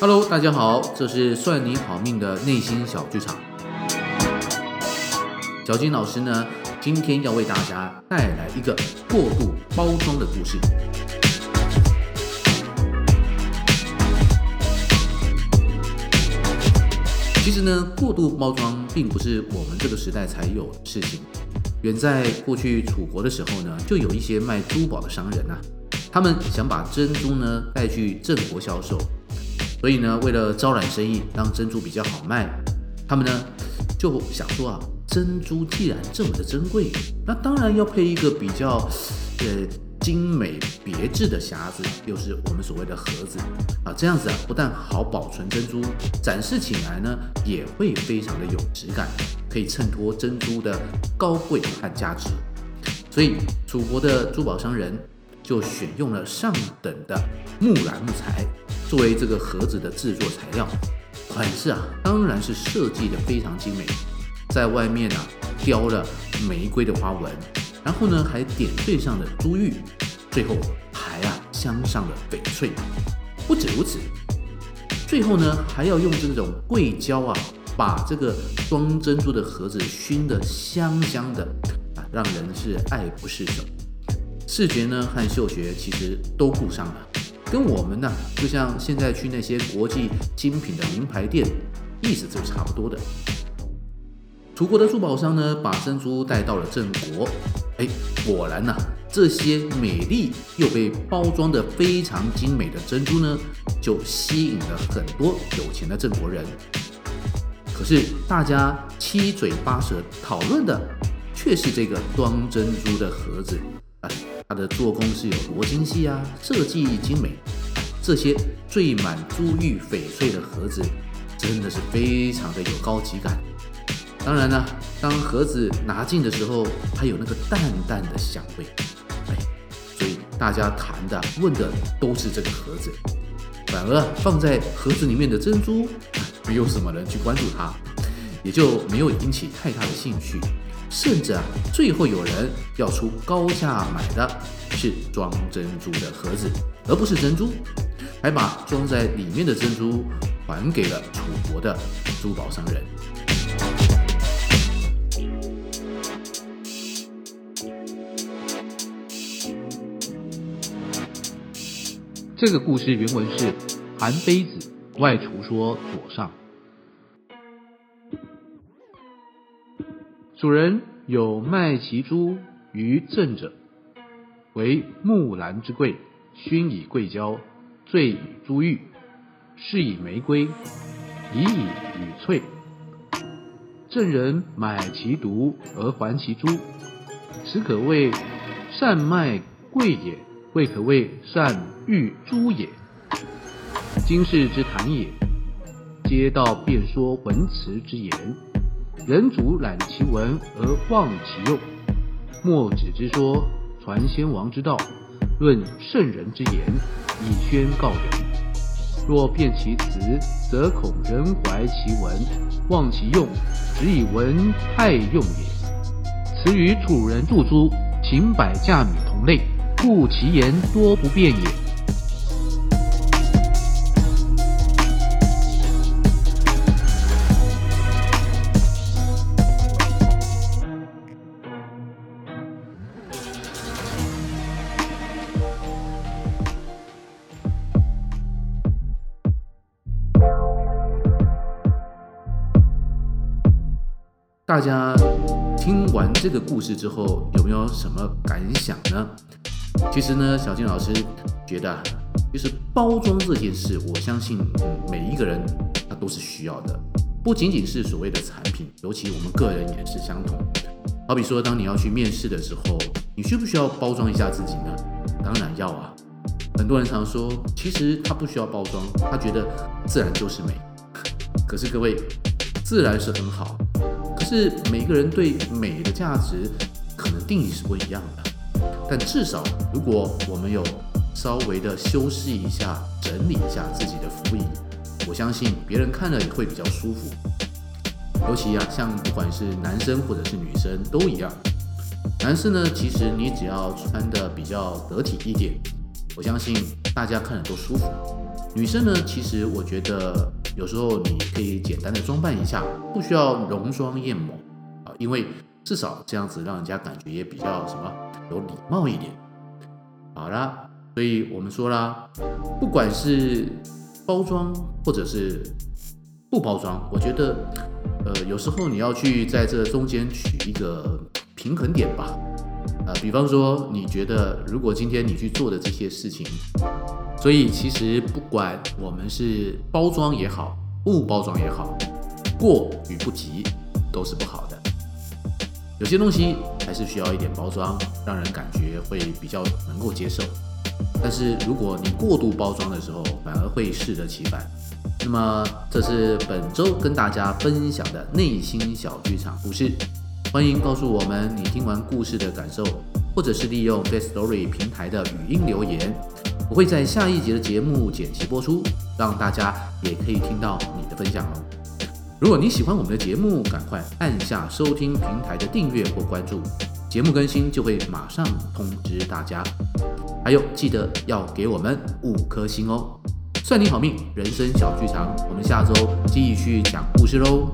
Hello，大家好，这是算你好命的内心小剧场。小金老师呢，今天要为大家带来一个过度包装的故事。其实呢，过度包装并不是我们这个时代才有的事情。远在过去楚国的时候呢，就有一些卖珠宝的商人呐、啊，他们想把珍珠呢带去郑国销售。所以呢，为了招揽生意，让珍珠比较好卖，他们呢就想说啊，珍珠既然这么的珍贵，那当然要配一个比较呃精美别致的匣子，又是我们所谓的盒子啊，这样子啊，不但好保存珍珠，展示起来呢也会非常的有质感，可以衬托珍珠的高贵和价值。所以楚国的珠宝商人就选用了上等的木兰木材。作为这个盒子的制作材料，款式啊当然是设计的非常精美，在外面啊雕了玫瑰的花纹，然后呢还点缀上了珠玉，最后还啊镶上了翡翠。不止如此，最后呢还要用这种桂胶啊把这个装珍珠的盒子熏得香香的啊，让人是爱不释手。视觉呢和嗅觉其实都顾上了。跟我们呢，就像现在去那些国际精品的名牌店，意思就差不多的。楚国的珠宝商呢，把珍珠带到了郑国，哎，果然呐，这些美丽又被包装得非常精美的珍珠呢，就吸引了很多有钱的郑国人。可是大家七嘴八舌讨论的，却是这个装珍珠的盒子。它的做工是有多精细啊？设计精美，这些缀满珠玉翡翠的盒子，真的是非常的有高级感。当然呢，当盒子拿进的时候，还有那个淡淡的香味。哎，所以大家谈的、问的都是这个盒子，反而放在盒子里面的珍珠，没有什么人去关注它，也就没有引起太大的兴趣。甚至啊，最后有人要出高价买的是装珍珠的盒子，而不是珍珠，还把装在里面的珍珠还给了楚国的珠宝商人。这个故事原文是《韩非子·外厨说左上》。主人有卖其珠于郑者，为木兰之贵，熏以桂胶，缀以珠玉，饰以玫瑰，以以翡翠。郑人买其犊而还其珠，此可谓善卖贵也，未可谓善誉珠也。今世之谈也，皆道辩说文辞之言。人主览其文而忘其用，墨子之说，传先王之道，论圣人之言，以宣告人。若辨其辞，则恐人怀其文，忘其用，只以文害用也。此与楚人铸珠，秦百架女同类，故其言多不便也。大家听完这个故事之后，有没有什么感想呢？其实呢，小金老师觉得，就是包装这件事，我相信每一个人他都是需要的，不仅仅是所谓的产品，尤其我们个人也是相同。好比说，当你要去面试的时候，你需不需要包装一下自己呢？当然要啊。很多人常说，其实他不需要包装，他觉得自然就是美。可是各位，自然是很好。是每个人对美的价值可能定义是不一样的，但至少如果我们有稍微的修饰一下、整理一下自己的服仪，我相信别人看了也会比较舒服。尤其啊，像不管是男生或者是女生都一样。男生呢，其实你只要穿得比较得体一点，我相信大家看着都舒服。女生呢，其实我觉得有时候你可以简单的装扮一下，不需要浓妆艳抹啊，因为至少这样子让人家感觉也比较什么有礼貌一点。好啦，所以我们说啦，不管是包装或者是不包装，我觉得呃有时候你要去在这中间取一个平衡点吧。呃，比方说你觉得如果今天你去做的这些事情。所以其实不管我们是包装也好，不包装也好，过与不及都是不好的。有些东西还是需要一点包装，让人感觉会比较能够接受。但是如果你过度包装的时候，反而会适得其反。那么这是本周跟大家分享的内心小剧场故事。欢迎告诉我们你听完故事的感受，或者是利用 Firstory 平台的语音留言。我会在下一集的节目剪辑播出，让大家也可以听到你的分享哦。如果你喜欢我们的节目，赶快按下收听平台的订阅或关注，节目更新就会马上通知大家。还有，记得要给我们五颗星哦。算你好命，人生小剧场，我们下周继续讲故事喽。